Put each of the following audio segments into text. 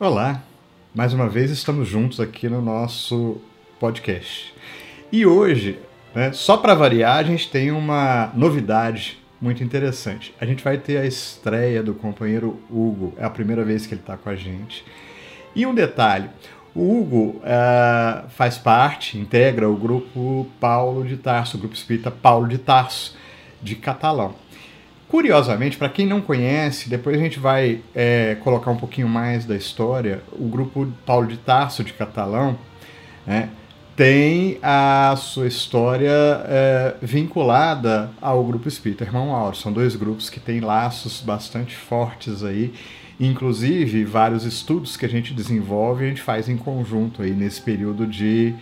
Olá, mais uma vez estamos juntos aqui no nosso podcast. E hoje, né, só para variar, a gente tem uma novidade muito interessante. A gente vai ter a estreia do companheiro Hugo, é a primeira vez que ele está com a gente. E um detalhe: o Hugo uh, faz parte, integra o grupo Paulo de Tarso, o grupo espírita Paulo de Tarso, de Catalão. Curiosamente, para quem não conhece, depois a gente vai é, colocar um pouquinho mais da história. O grupo Paulo de Tarso de Catalão né, tem a sua história é, vinculada ao grupo espírita Irmão Auro. São dois grupos que têm laços bastante fortes aí. Inclusive, vários estudos que a gente desenvolve, a gente faz em conjunto aí nesse período de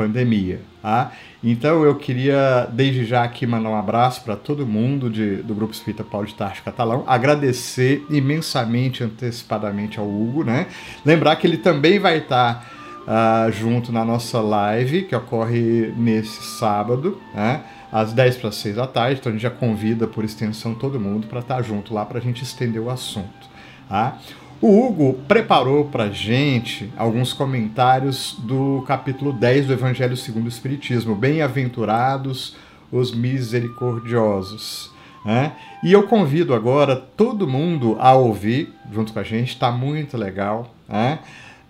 pandemia. Tá? Então eu queria desde já aqui mandar um abraço para todo mundo de, do Grupo Espírita Paulo de Tarso Catalão, agradecer imensamente, antecipadamente ao Hugo, né? Lembrar que ele também vai estar uh, junto na nossa live, que ocorre nesse sábado, né? às 10 para 6 da tarde, então a gente já convida por extensão todo mundo para estar junto lá para a gente estender o assunto. Tá? O Hugo preparou para gente alguns comentários do capítulo 10 do Evangelho segundo o Espiritismo. Bem-aventurados os misericordiosos. Né? E eu convido agora todo mundo a ouvir junto com a gente, está muito legal. Né?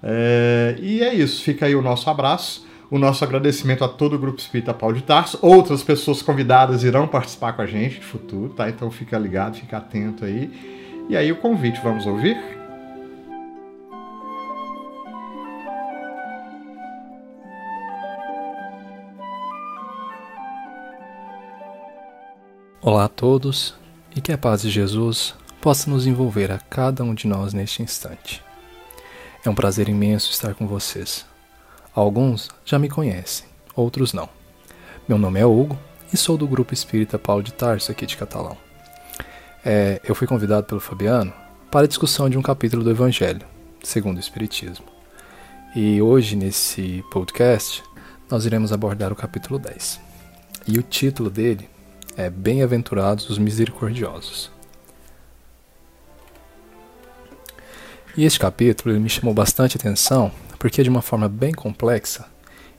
É, e é isso, fica aí o nosso abraço, o nosso agradecimento a todo o Grupo Espírita Paulo de Tarso. Outras pessoas convidadas irão participar com a gente no futuro, tá? Então fica ligado, fica atento aí. E aí o convite, vamos ouvir? Olá a todos e que a paz de Jesus possa nos envolver a cada um de nós neste instante. É um prazer imenso estar com vocês. Alguns já me conhecem, outros não. Meu nome é Hugo e sou do grupo espírita Paulo de Tarso aqui de Catalão. É, eu fui convidado pelo Fabiano para a discussão de um capítulo do Evangelho, segundo o Espiritismo. E hoje, nesse podcast, nós iremos abordar o capítulo 10. E o título dele é Bem-aventurados os misericordiosos. E este capítulo me chamou bastante atenção porque, de uma forma bem complexa,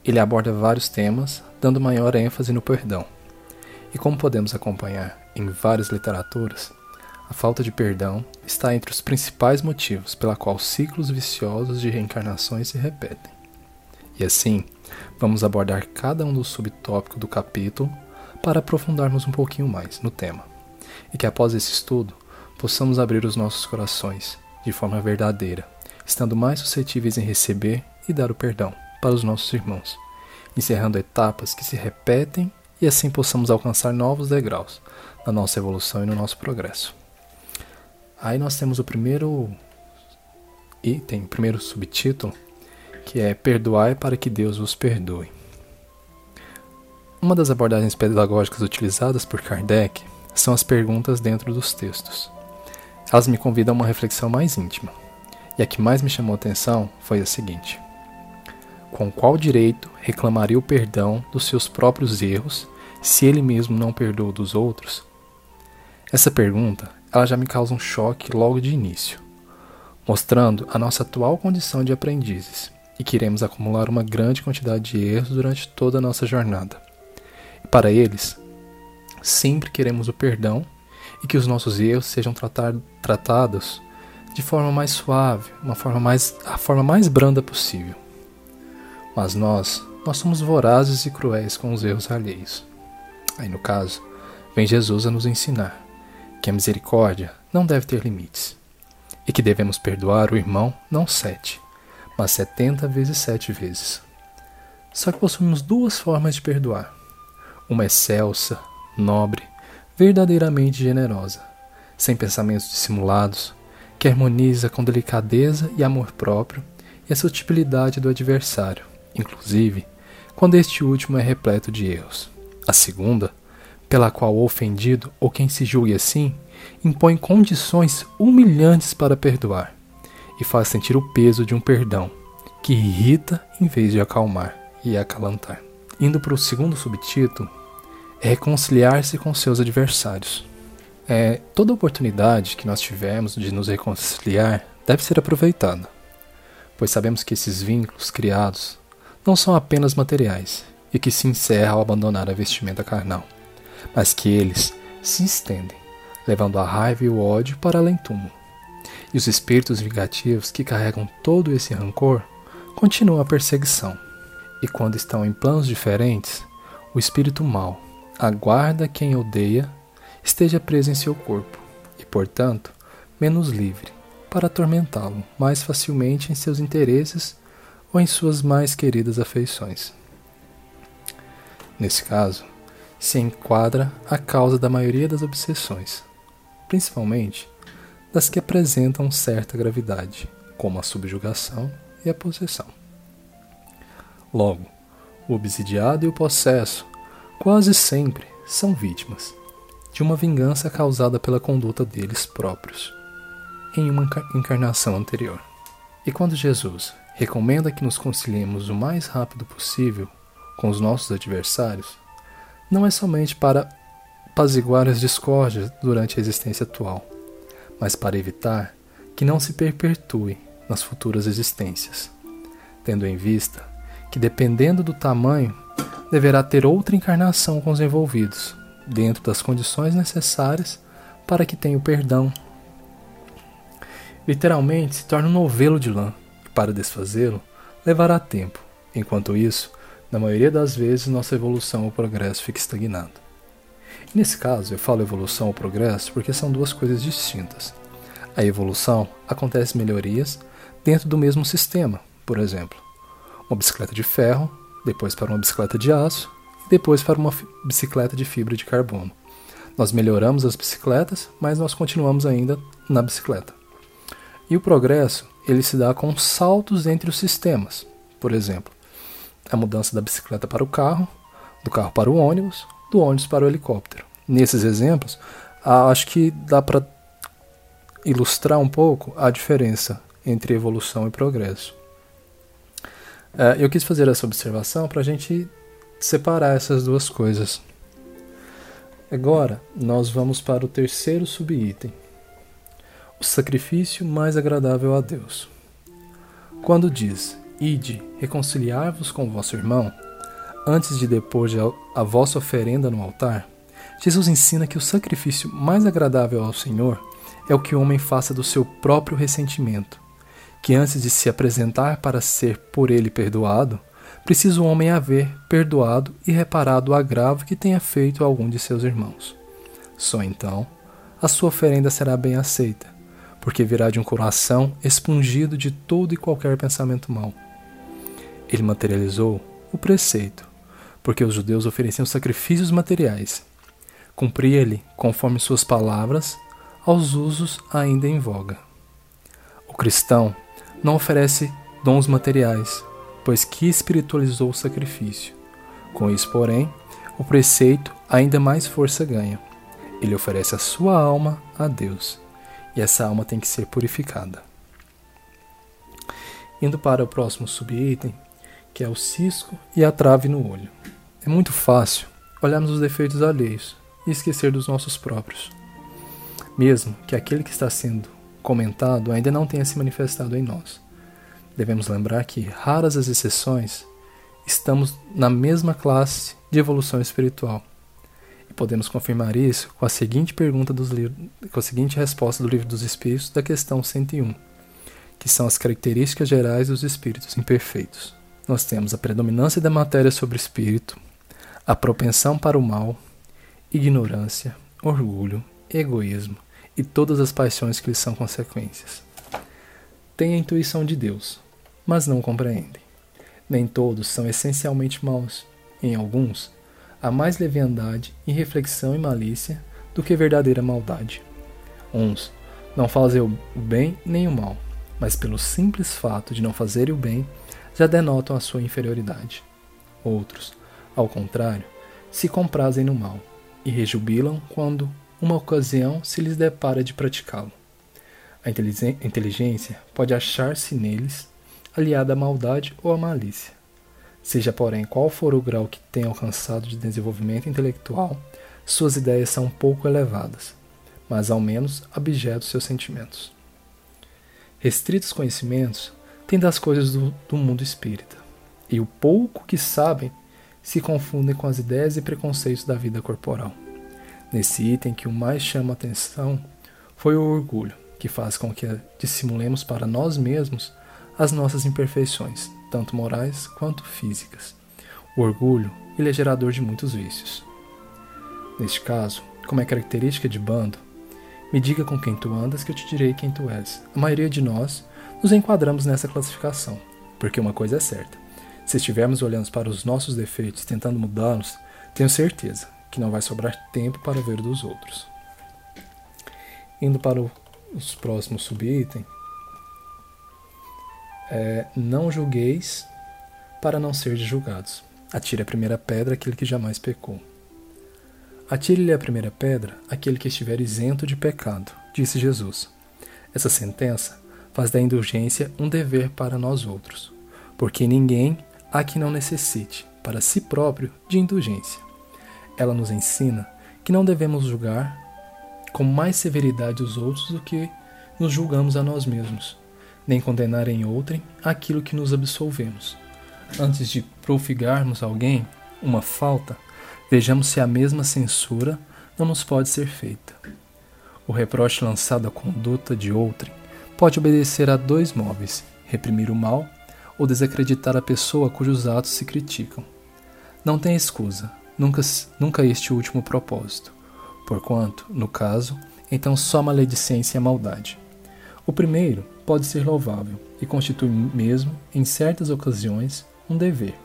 ele aborda vários temas, dando maior ênfase no perdão. E como podemos acompanhar em várias literaturas, a falta de perdão está entre os principais motivos pela qual ciclos viciosos de reencarnações se repetem. E assim, vamos abordar cada um dos subtópicos do capítulo para aprofundarmos um pouquinho mais no tema, e que após esse estudo possamos abrir os nossos corações de forma verdadeira, estando mais suscetíveis em receber e dar o perdão para os nossos irmãos, encerrando etapas que se repetem e assim possamos alcançar novos degraus na nossa evolução e no nosso progresso. Aí nós temos o primeiro item, o primeiro subtítulo, que é Perdoai para que Deus vos perdoe. Uma das abordagens pedagógicas utilizadas por Kardec são as perguntas dentro dos textos. Elas me convidam a uma reflexão mais íntima, e a que mais me chamou a atenção foi a seguinte: Com qual direito reclamaria o perdão dos seus próprios erros se ele mesmo não perdoa dos outros? Essa pergunta ela já me causa um choque logo de início, mostrando a nossa atual condição de aprendizes e que iremos acumular uma grande quantidade de erros durante toda a nossa jornada. Para eles, sempre queremos o perdão e que os nossos erros sejam tratar, tratados de forma mais suave, uma forma mais, a forma mais branda possível. Mas nós, nós somos vorazes e cruéis com os erros alheios. Aí no caso, vem Jesus a nos ensinar que a misericórdia não deve ter limites e que devemos perdoar o irmão não sete, mas setenta vezes sete vezes. Só que possuímos duas formas de perdoar uma excelsa, nobre, verdadeiramente generosa, sem pensamentos dissimulados, que harmoniza com delicadeza e amor próprio e a sutilidade do adversário, inclusive quando este último é repleto de erros. A segunda, pela qual o ofendido ou quem se julgue assim impõe condições humilhantes para perdoar e faz sentir o peso de um perdão que irrita em vez de acalmar e acalantar. Indo para o segundo subtítulo, é reconciliar-se com seus adversários. É, toda oportunidade que nós tivermos de nos reconciliar deve ser aproveitada. pois sabemos que esses vínculos criados não são apenas materiais e que se encerram ao abandonar a vestimenta carnal, mas que eles se estendem, levando a raiva e o ódio para além túmulo. E os espíritos vingativos que carregam todo esse rancor continuam a perseguição. E quando estão em planos diferentes, o espírito mau aguarda quem odeia esteja preso em seu corpo e, portanto, menos livre para atormentá-lo mais facilmente em seus interesses ou em suas mais queridas afeições. Nesse caso, se enquadra a causa da maioria das obsessões, principalmente das que apresentam certa gravidade, como a subjugação e a possessão. Logo, o obsidiado e o possesso quase sempre são vítimas de uma vingança causada pela conduta deles próprios em uma encarnação anterior. E quando Jesus recomenda que nos conciliemos o mais rápido possível com os nossos adversários, não é somente para apaziguar as discórdias durante a existência atual, mas para evitar que não se perpetue nas futuras existências, tendo em vista que, dependendo do tamanho, deverá ter outra encarnação com os envolvidos, dentro das condições necessárias para que tenha o perdão literalmente se torna um novelo de lã, e para desfazê-lo levará tempo. Enquanto isso, na maioria das vezes, nossa evolução ou progresso fica estagnado. E nesse caso, eu falo evolução ou progresso porque são duas coisas distintas. A evolução acontece melhorias dentro do mesmo sistema, por exemplo, uma bicicleta de ferro, depois para uma bicicleta de aço e depois para uma bicicleta de fibra de carbono. Nós melhoramos as bicicletas, mas nós continuamos ainda na bicicleta. E o progresso ele se dá com saltos entre os sistemas. Por exemplo, a mudança da bicicleta para o carro, do carro para o ônibus, do ônibus para o helicóptero. Nesses exemplos, acho que dá para ilustrar um pouco a diferença entre evolução e progresso. É, eu quis fazer essa observação para a gente separar essas duas coisas. Agora, nós vamos para o terceiro subitem, o sacrifício mais agradável a Deus. Quando diz: Ide, reconciliar-vos com vosso irmão, antes de depor a vossa oferenda no altar, Jesus ensina que o sacrifício mais agradável ao Senhor é o que o homem faça do seu próprio ressentimento, que antes de se apresentar para ser por ele perdoado, precisa o homem haver perdoado e reparado o agravo que tenha feito a algum de seus irmãos. Só então a sua oferenda será bem aceita porque virá de um coração expungido de todo e qualquer pensamento mau. Ele materializou o preceito, porque os judeus ofereciam sacrifícios materiais. Cumpria-lhe, conforme suas palavras, aos usos ainda em voga. O cristão não oferece dons materiais, pois que espiritualizou o sacrifício. Com isso, porém, o preceito ainda mais força ganha. Ele oferece a sua alma a Deus e essa alma tem que ser purificada. Indo para o próximo subitem, que é o cisco e a trave no olho. É muito fácil olharmos os defeitos alheios e esquecer dos nossos próprios, mesmo que aquele que está sendo comentado ainda não tenha se manifestado em nós. Devemos lembrar que, raras as exceções, estamos na mesma classe de evolução espiritual e podemos confirmar isso com a seguinte pergunta dos com a seguinte resposta do livro dos Espíritos da questão 101, que são as características gerais dos espíritos imperfeitos. Nós temos a predominância da matéria sobre o espírito, a propensão para o mal, ignorância, orgulho, egoísmo e todas as paixões que lhes são consequências. Têm a intuição de Deus, mas não compreendem. Nem todos são essencialmente maus. Em alguns, há mais leviandade, irreflexão e malícia do que verdadeira maldade. Uns não fazem o bem nem o mal, mas pelo simples fato de não fazerem o bem, já denotam a sua inferioridade. Outros, ao contrário, se comprazem no mal e rejubilam quando uma ocasião se lhes depara de praticá-lo. A inteligência pode achar-se neles aliada à maldade ou à malícia. Seja, porém, qual for o grau que tenha alcançado de desenvolvimento intelectual, suas ideias são pouco elevadas, mas ao menos abjetos seus sentimentos. Restritos conhecimentos têm das coisas do, do mundo espírita, e o pouco que sabem se confundem com as ideias e preconceitos da vida corporal. Nesse item que o mais chama a atenção foi o orgulho, que faz com que dissimulemos para nós mesmos as nossas imperfeições, tanto morais quanto físicas. O orgulho ele é gerador de muitos vícios. Neste caso, como é característica de bando, me diga com quem tu andas que eu te direi quem tu és. A maioria de nós nos enquadramos nessa classificação, porque uma coisa é certa: se estivermos olhando para os nossos defeitos tentando mudá-los, tenho certeza que não vai sobrar tempo para ver dos outros. Indo para o, os próximos subitens, é, não julgueis para não ser julgados. Atire a primeira pedra aquele que jamais pecou. Atire-lhe a primeira pedra aquele que estiver isento de pecado, disse Jesus. Essa sentença faz da indulgência um dever para nós outros, porque ninguém há que não necessite, para si próprio, de indulgência. Ela nos ensina que não devemos julgar com mais severidade os outros do que nos julgamos a nós mesmos, nem condenar em outrem aquilo que nos absolvemos. Antes de profigarmos alguém uma falta, vejamos se a mesma censura não nos pode ser feita. O reproche lançado à conduta de outrem pode obedecer a dois móveis: reprimir o mal ou desacreditar a pessoa cujos atos se criticam. Não tem escusa, nunca, nunca este último propósito, porquanto, no caso, então só maledicência e maldade. O primeiro pode ser louvável e constitui mesmo, em certas ocasiões, um dever,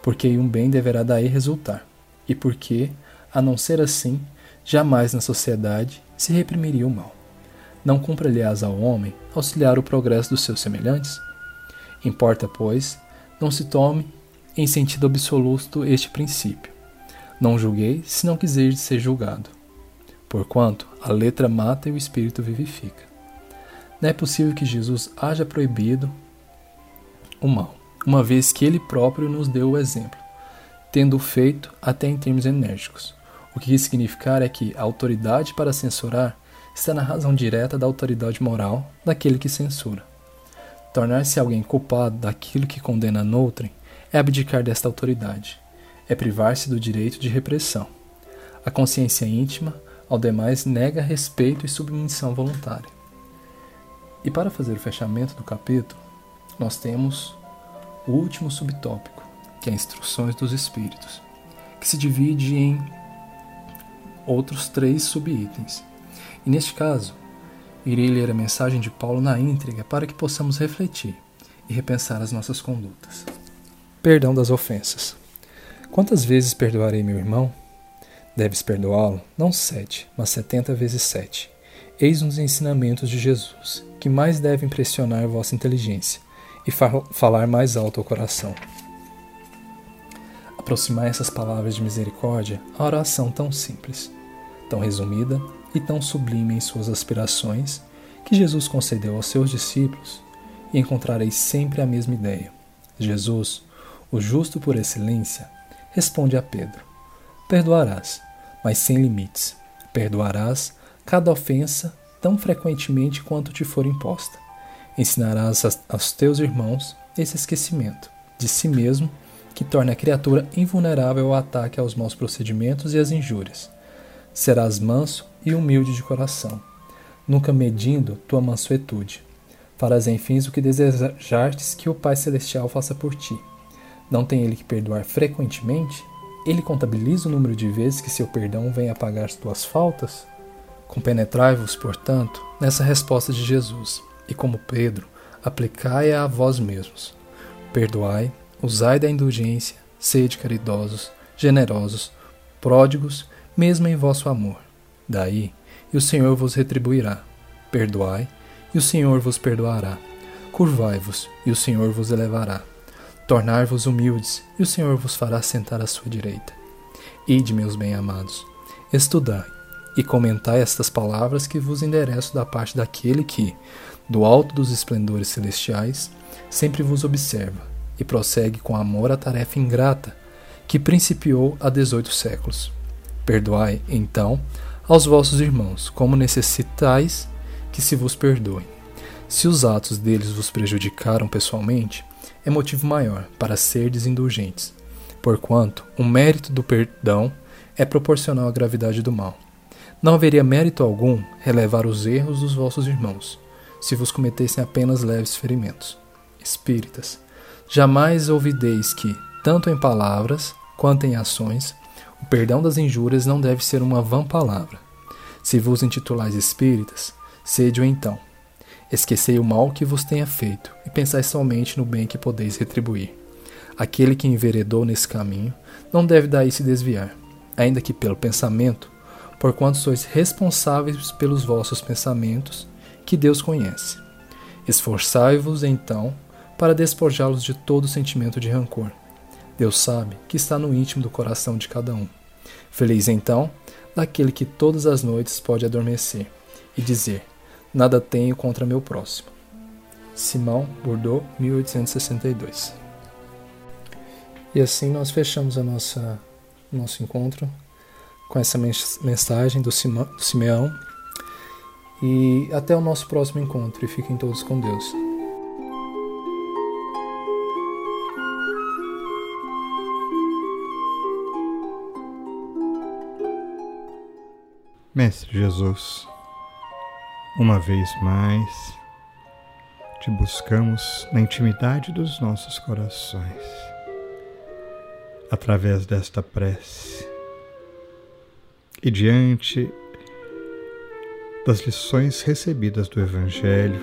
porque um bem deverá daí resultar, e porque, a não ser assim, jamais na sociedade se reprimiria o mal. Não cumpre, aliás, ao homem auxiliar o progresso dos seus semelhantes? Importa, pois, não se tome em sentido absoluto este princípio. Não julguei se não quiseres ser julgado. Porquanto a letra mata e o espírito vivifica. Não é possível que Jesus haja proibido o mal, uma vez que ele próprio nos deu o exemplo, tendo feito até em termos enérgicos. O que isso significar é que a autoridade para censurar está na razão direta da autoridade moral daquele que censura. Tornar-se alguém culpado daquilo que condena noutrem é abdicar desta autoridade, é privar-se do direito de repressão. A consciência íntima, ao demais, nega respeito e submissão voluntária. E para fazer o fechamento do capítulo, nós temos o último subtópico, que é Instruções dos Espíritos, que se divide em outros três subitens. E neste caso, irei ler a mensagem de Paulo na íntegra para que possamos refletir e repensar as nossas condutas. Perdão das ofensas. Quantas vezes perdoarei meu irmão? Deves perdoá-lo, não sete, mas setenta vezes sete. Eis um dos ensinamentos de Jesus, que mais deve impressionar vossa inteligência e fa falar mais alto ao coração. Aproximar essas palavras de misericórdia à oração tão simples, tão resumida e tão sublime em suas aspirações que Jesus concedeu aos seus discípulos, e encontrareis sempre a mesma ideia. Jesus, o justo por excelência, responde a Pedro: Perdoarás, mas sem limites. Perdoarás cada ofensa tão frequentemente quanto te for imposta. Ensinarás aos teus irmãos esse esquecimento de si mesmo que torna a criatura invulnerável ao ataque aos maus procedimentos e às injúrias. Serás manso e humilde de coração, nunca medindo tua mansuetude. Farás enfim o que desejartes que o Pai Celestial faça por ti. Não tem ele que perdoar frequentemente? Ele contabiliza o número de vezes que seu perdão vem apagar as tuas faltas? Compenetrai-vos, portanto, nessa resposta de Jesus, e como Pedro, aplicai-a a vós mesmos. Perdoai, usai da indulgência, sede caridosos, generosos, pródigos, mesmo em vosso amor. Daí, e o Senhor vos retribuirá. Perdoai, e o Senhor vos perdoará. Curvai-vos, e o Senhor vos elevará. Tornar-vos humildes, e o Senhor vos fará sentar à sua direita. Ide, meus bem-amados, estudai e comentai estas palavras que vos endereço da parte daquele que, do alto dos esplendores celestiais, sempre vos observa e prossegue com amor a tarefa ingrata que principiou há dezoito séculos. Perdoai, então, aos vossos irmãos, como necessitais que se vos perdoem. Se os atos deles vos prejudicaram pessoalmente, é motivo maior para serdes indulgentes, porquanto o mérito do perdão é proporcional à gravidade do mal. Não haveria mérito algum relevar os erros dos vossos irmãos, se vos cometessem apenas leves ferimentos. Espíritas, jamais ouvideis que, tanto em palavras quanto em ações, o perdão das injúrias não deve ser uma vã palavra. Se vos intitulais espíritas, sede-o então, Esquecei o mal que vos tenha feito, e pensai somente no bem que podeis retribuir. Aquele que enveredou nesse caminho não deve daí se desviar, ainda que pelo pensamento, porquanto sois responsáveis pelos vossos pensamentos, que Deus conhece. Esforçai-vos, então, para despojá-los de todo sentimento de rancor. Deus sabe que está no íntimo do coração de cada um. Feliz, então, daquele que todas as noites pode adormecer e dizer: Nada tenho contra meu próximo. Simão Bordeaux, 1862. E assim nós fechamos a nossa nosso encontro com essa mensagem do, do Simeão. E até o nosso próximo encontro. E fiquem todos com Deus. Mestre Jesus uma vez mais, te buscamos na intimidade dos nossos corações, através desta prece e diante das lições recebidas do Evangelho,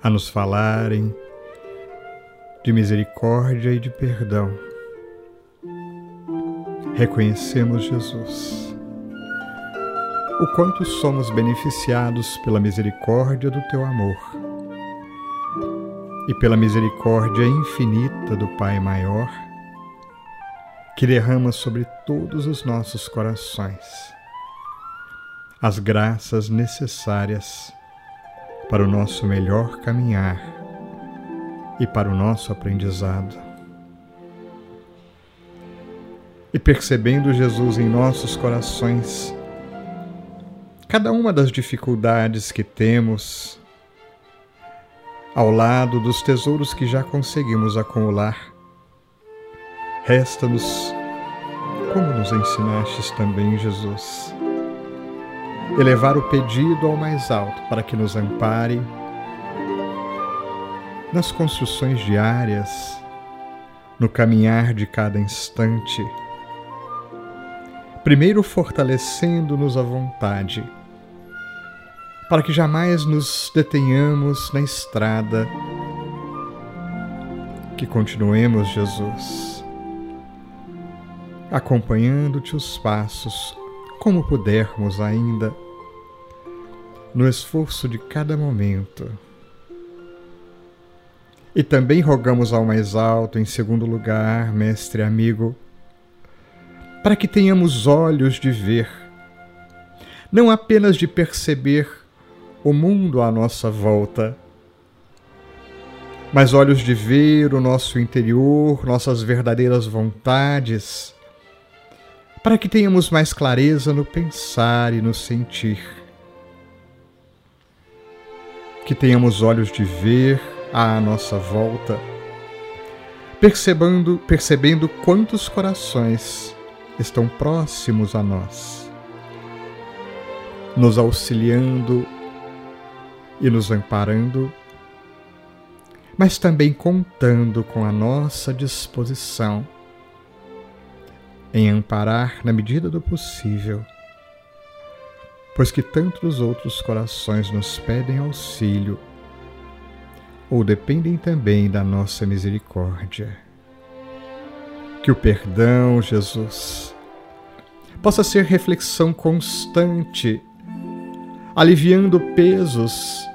a nos falarem de misericórdia e de perdão. Reconhecemos Jesus o quanto somos beneficiados pela misericórdia do teu amor e pela misericórdia infinita do Pai maior, que derrama sobre todos os nossos corações as graças necessárias para o nosso melhor caminhar e para o nosso aprendizado. E percebendo Jesus em nossos corações, cada uma das dificuldades que temos ao lado dos tesouros que já conseguimos acumular. Resta-nos, como nos ensinastes também, Jesus, elevar o pedido ao mais alto para que nos ampare nas construções diárias, no caminhar de cada instante, primeiro fortalecendo-nos a vontade para que jamais nos detenhamos na estrada, que continuemos, Jesus, acompanhando-te os passos como pudermos ainda, no esforço de cada momento. E também rogamos ao mais alto, em segundo lugar, mestre amigo, para que tenhamos olhos de ver, não apenas de perceber o mundo à nossa volta, mas olhos de ver o nosso interior, nossas verdadeiras vontades, para que tenhamos mais clareza no pensar e no sentir. Que tenhamos olhos de ver à nossa volta, percebendo, percebendo quantos corações estão próximos a nós, nos auxiliando e nos amparando, mas também contando com a nossa disposição em amparar na medida do possível, pois que tantos outros corações nos pedem auxílio ou dependem também da nossa misericórdia. Que o perdão, Jesus, possa ser reflexão constante aliviando pesos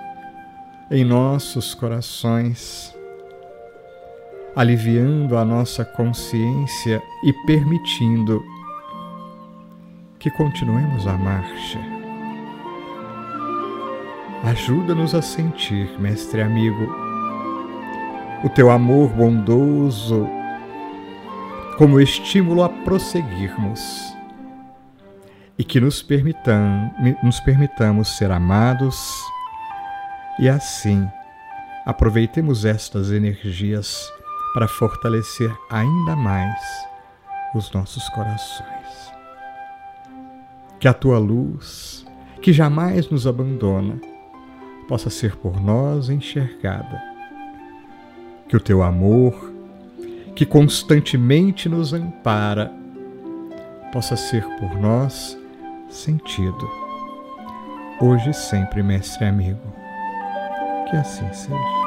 em nossos corações, aliviando a nossa consciência e permitindo que continuemos a marcha. Ajuda-nos a sentir, mestre amigo, o teu amor bondoso como estímulo a prosseguirmos e que nos, permitam, nos permitamos ser amados E assim, aproveitemos estas energias para fortalecer ainda mais os nossos corações. Que a tua luz, que jamais nos abandona, possa ser por nós enxergada. Que o teu amor, que constantemente nos ampara, possa ser por nós sentido. Hoje e sempre, mestre amigo. Que assim seja.